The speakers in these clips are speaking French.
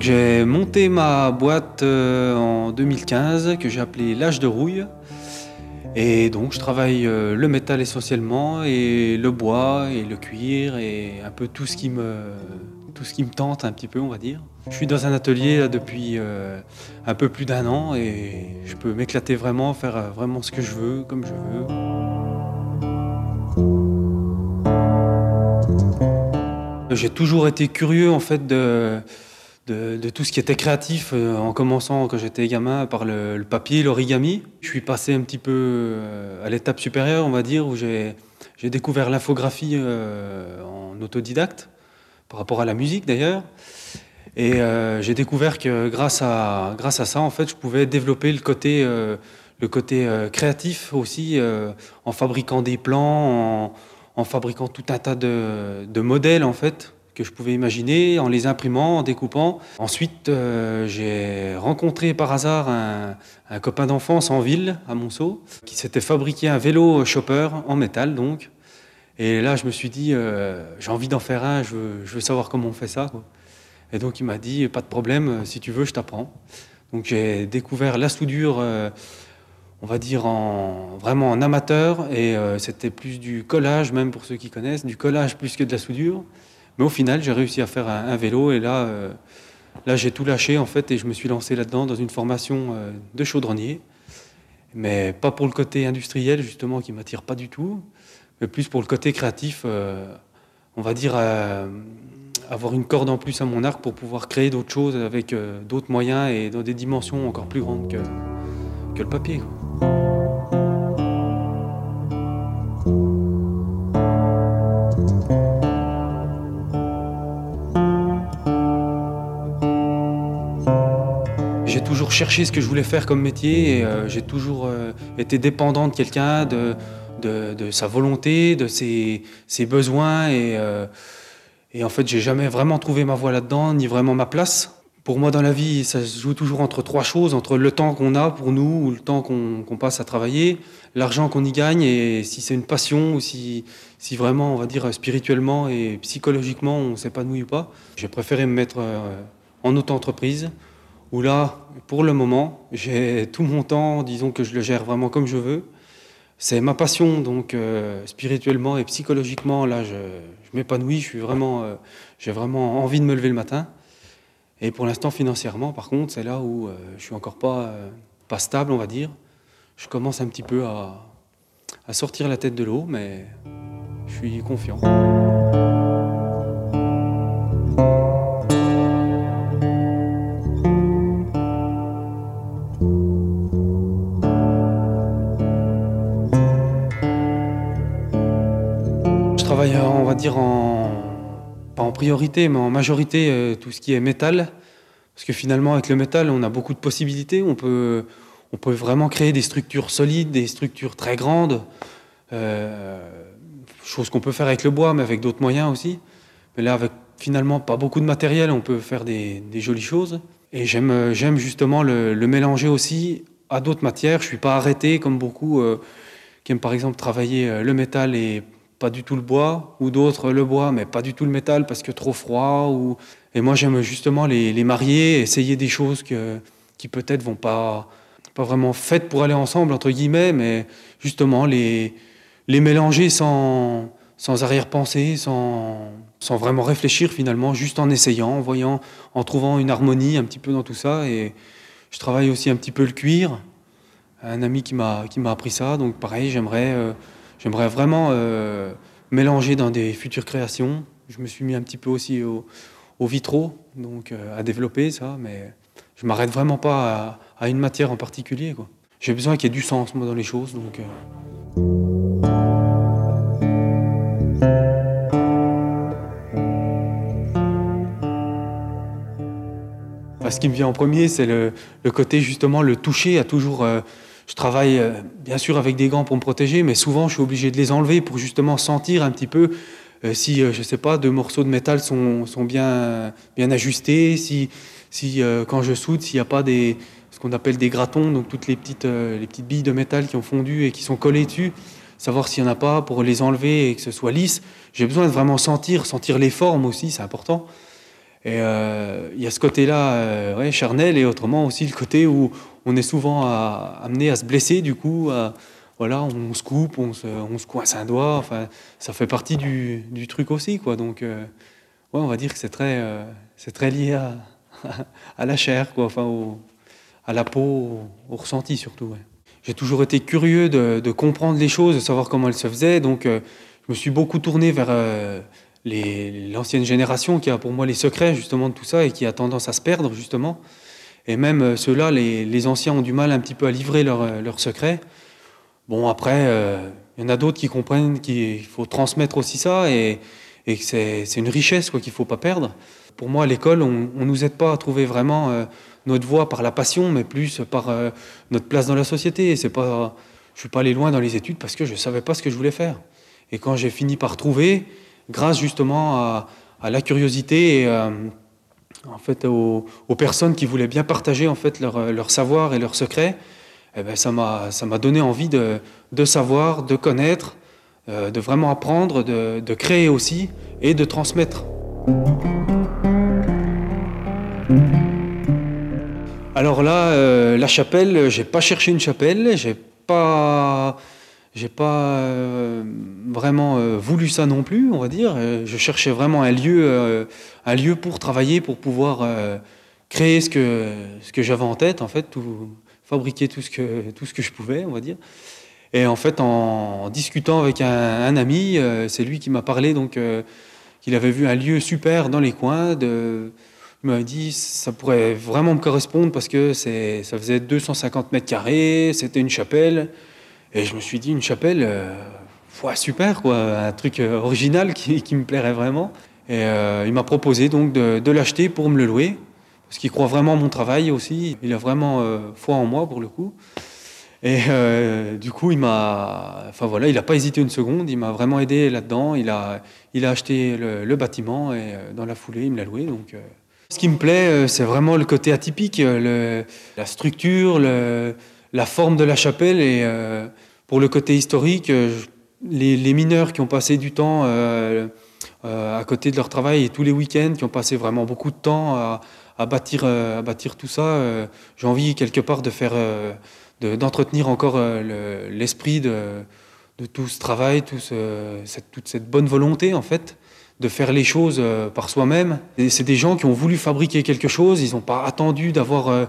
j'ai monté ma boîte euh, en 2015 que j'ai appelée l'âge de rouille. Et donc je travaille euh, le métal essentiellement et le bois et le cuir et un peu tout ce qui me tout ce qui me tente un petit peu on va dire. Je suis dans un atelier depuis euh, un peu plus d'un an et je peux m'éclater vraiment, faire vraiment ce que je veux comme je veux. J'ai toujours été curieux en fait de, de, tout ce qui était créatif, euh, en commençant quand j'étais gamin par le, papier, l'origami. Je suis passé un petit peu euh, à l'étape supérieure, on va dire, où j'ai découvert l'infographie euh, en autodidacte, par rapport à la musique d'ailleurs. Et j'ai découvert que grâce à, grâce à ça, en fait, je pouvais développer le côté, le côté créatif aussi, en fabriquant des plans, en, en fabriquant tout un tas de, modèles en fait que je pouvais imaginer, en les imprimant, en découpant. Ensuite, euh, j'ai rencontré par hasard un, copain d'enfance en ville, à Monceau, qui s'était fabriqué un vélo chopper en métal donc. Et là, je me suis dit, euh, j'ai envie d'en faire un, je veux, savoir comment on fait ça. Et donc, il m'a dit, pas de problème, si tu veux, je t'apprends. Donc, j'ai découvert la soudure. Euh, on va dire en, vraiment en amateur, et c'était plus du collage, même pour ceux qui connaissent, du collage plus que de la soudure. Mais au final, j'ai réussi à faire un, vélo, et là, euh, là j'ai tout lâché en fait, et je me suis lancé là-dedans dans une formation euh, de chaudronnier, mais pas pour le côté industriel justement qui m'attire pas du tout, mais plus pour le côté créatif. on va dire avoir une corde en plus à mon arc pour pouvoir créer d'autres choses avec d'autres moyens et dans des dimensions encore plus grandes que, que le papier. Cherché ce que je voulais faire comme métier et euh, j'ai toujours euh, été dépendant de quelqu'un, de, de, sa volonté, de ses, besoins et, euh, et en fait j'ai jamais vraiment trouvé ma voie là-dedans, ni vraiment ma place. Pour moi, dans la vie, ça se joue toujours entre trois choses, entre le temps qu'on a pour nous, ou le temps qu'on passe à travailler, l'argent qu'on y gagne, et si c'est une passion, ou si, si vraiment, on va dire, spirituellement et psychologiquement, on s'épanouit ou pas. J'ai préféré me mettre en auto-entreprise, où là, pour le moment, j'ai tout mon temps, disons que je le gère vraiment comme je veux. C'est ma passion, donc euh, spirituellement et psychologiquement, là, je, m'épanouis, je suis vraiment, euh, j'ai vraiment envie de me lever le matin. Et pour l'instant, financièrement, par contre, c'est là où je euh, je suis encore pas, euh, pas stable, on va dire. Je commence un petit peu à, à sortir la tête de l'eau, mais je suis confiant. Travaille, on va dire, en, en priorité, mais en majorité, euh, tout ce qui est métal. Parce que finalement, avec le métal, on a beaucoup de possibilités. On peut, vraiment créer des structures solides, des structures très grandes. Euh, chose qu'on peut faire avec le bois, mais avec d'autres moyens aussi. Mais là, avec finalement pas beaucoup de matériel, on peut faire des, jolies choses. Et j'aime, justement le, mélanger aussi à d'autres matières. Je suis pas arrêté comme beaucoup euh, qui aiment par exemple travailler le métal et pas du tout le bois, ou d'autres le bois, mais pas du tout le métal parce que trop froid. Ou... Et moi, j'aime justement les, les, marier, essayer des choses que, qui peut-être vont pas, pas vraiment faites pour aller ensemble, entre guillemets, mais justement les, les mélanger sans, sans arrière-pensée, sans, sans vraiment réfléchir finalement, juste en essayant, en voyant, en trouvant une harmonie un petit peu dans tout ça. Et je travaille aussi un petit peu le cuir. Un ami qui m'a appris ça, donc pareil, j'aimerais... Euh, J'aimerais vraiment euh, mélanger dans des futures créations. Je me suis mis un petit peu aussi au, vitraux, donc euh, à développer ça, mais je m'arrête vraiment pas à, une matière en particulier. J'ai besoin qu'il y ait du sens moi, dans les choses. Euh. ce qui me vient en premier, c'est le, côté justement le toucher à toujours. Je travaille euh, bien sûr avec des gants pour me protéger, mais souvent je suis obligé de les enlever pour justement sentir un petit peu euh, si, je sais pas, deux morceaux de métal sont, sont bien, bien ajustés, si, si quand je soude, s'il n'y a pas des, ce qu'on appelle des gratons, donc toutes les petites, les petites billes de métal qui ont fondu et qui sont collées dessus savoir s'il n'y en a pas pour les enlever et que ce soit lisse. J'ai besoin de vraiment sentir, sentir les formes aussi, c'est important. Et euh, il y a ce côté-là euh, charnel et autrement aussi le côté où on est souvent amené à se blesser du coup. voilà, on se coupe, on se, coince un doigt. Enfin, ça fait partie du, truc aussi, quoi. Donc, euh, ouais, on va dire que c'est très, c'est très lié à, la chair, quoi. Enfin, à la peau, au, ressenti surtout. J'ai toujours été curieux de, comprendre les choses, de savoir comment elles se faisaient. Donc, je me suis beaucoup tourné vers l'ancienne génération qui a pour moi les secrets justement de tout ça et qui a tendance à se perdre justement. Et même euh, ceux-là, les, anciens ont du mal un petit peu à livrer leurs secrets. Bon, après, il y en a d'autres qui comprennent qu'il faut transmettre aussi ça et, et que c'est une richesse qu'il ne faut pas perdre. Pour moi, à l'école, on ne nous aide pas à trouver vraiment notre voix par la passion, mais plus par euh, notre place dans la société. C'est pas, je suis pas allé loin dans les études parce que je savais pas ce que je voulais faire. Et quand j'ai fini par trouver, grâce justement à, la curiosité et euh, en fait aux, personnes qui voulaient bien partager en fait leur, savoir et leurs secrets, eh ben, ça m'a ça m'a donné envie de, de, savoir, de connaître, euh, de vraiment apprendre, de, de créer aussi et de transmettre. Alors là, euh, la chapelle, j'ai pas cherché une chapelle, j'ai pas, j'ai pas euh, vraiment euh, voulu ça non plus, on va dire. Je cherchais vraiment un lieu, un lieu pour travailler, pour pouvoir créer ce que j'avais en tête, en fait, fabriquer tout ce que je pouvais, on va dire. Et en fait, en, discutant avec un, ami, c'est lui qui m'a parlé donc qu'il avait vu un lieu super dans les coins il m'a dit ça pourrait vraiment me correspondre parce que ça faisait 250 mètres carrés, c'était une chapelle. Et je me suis dit, une chapelle, euh, super, quoi, un truc euh, original qui, me plairait vraiment. Et euh, il m'a proposé donc de, l'acheter pour me le louer, parce qu'il croit vraiment en mon travail aussi. Il a vraiment euh, foi en moi pour le coup. Et du coup, il m'a, enfin voilà, il n'a pas hésité une seconde. Il m'a vraiment aidé là-dedans. Il a, il a acheté le, le bâtiment et dans la foulée, il me l'a loué. Donc ce qui me plaît, c'est vraiment le côté atypique, la structure, la forme de la chapelle. Et euh, pour le côté historique, les, mineurs qui ont passé du temps à côté de leur travail et tous les week-ends, qui ont passé vraiment beaucoup de temps à, bâtir, tout ça, j'ai envie quelque part de faire, d'entretenir encore l'esprit de, tout ce travail, toute cette bonne volonté en fait de faire les choses euh, par soi-même. C'est des gens qui ont voulu fabriquer quelque chose, ils n'ont pas attendu d'avoir,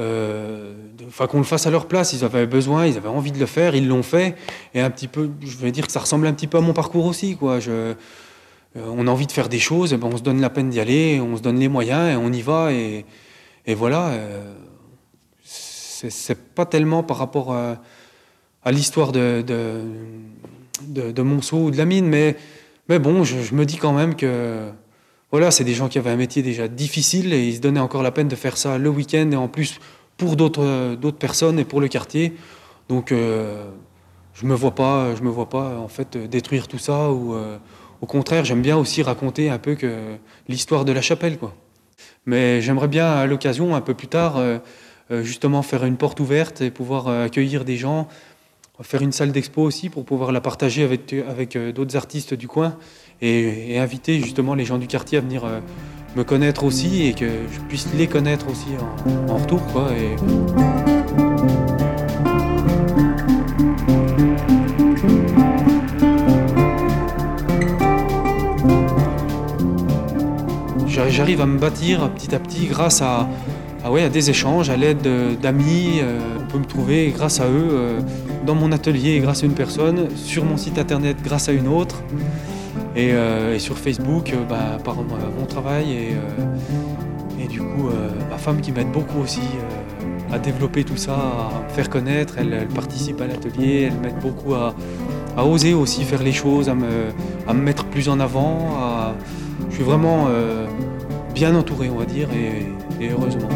euh, euh, enfin qu'on le fasse à leur place. Ils avaient besoin, ils avaient envie de le faire, ils l'ont fait. Et un petit peu, je vais dire que ça ressemble un petit peu à mon parcours aussi, quoi. Je, on a envie de faire des choses, ben on se donne la peine d'y aller, on se donne les moyens on y va. Et, voilà. c'est pas tellement par rapport à, l'histoire de, de, Monceau ou de la mine, mais bon, je, me dis quand même que voilà, c'est des gens qui avaient un métier déjà difficile et ils se donnaient encore la peine de faire ça le week-end et en plus pour d'autres d'autres personnes et pour le quartier. Donc euh, je me vois pas, je me vois pas en fait détruire tout ça ou euh, au contraire, j'aime bien aussi raconter un peu que l'histoire de la chapelle quoi. Mais j'aimerais bien à l'occasion un peu plus tard euh, justement faire une porte ouverte et pouvoir accueillir des gens faire une salle d'expo aussi pour pouvoir la partager avec, euh, d'autres artistes du coin et, inviter justement les gens du quartier à venir euh, me connaître aussi et que je puisse les connaître aussi en, retour. Quoi. J'arrive à me bâtir petit à petit grâce à, ouais, à des échanges, à l'aide d'amis. Euh, on peut me trouver grâce à eux dans mon atelier grâce à une personne, sur mon site internet grâce à une autre, et, euh, sur Facebook euh, bah, par mon travail et, euh, et du coup ma femme qui m'aide beaucoup aussi à développer tout ça, à me faire connaître. Elle, participe à l'atelier, elle m'aide beaucoup à, oser aussi faire les choses, à me, mettre plus en avant. je suis vraiment bien entouré, on va dire, et et heureusement.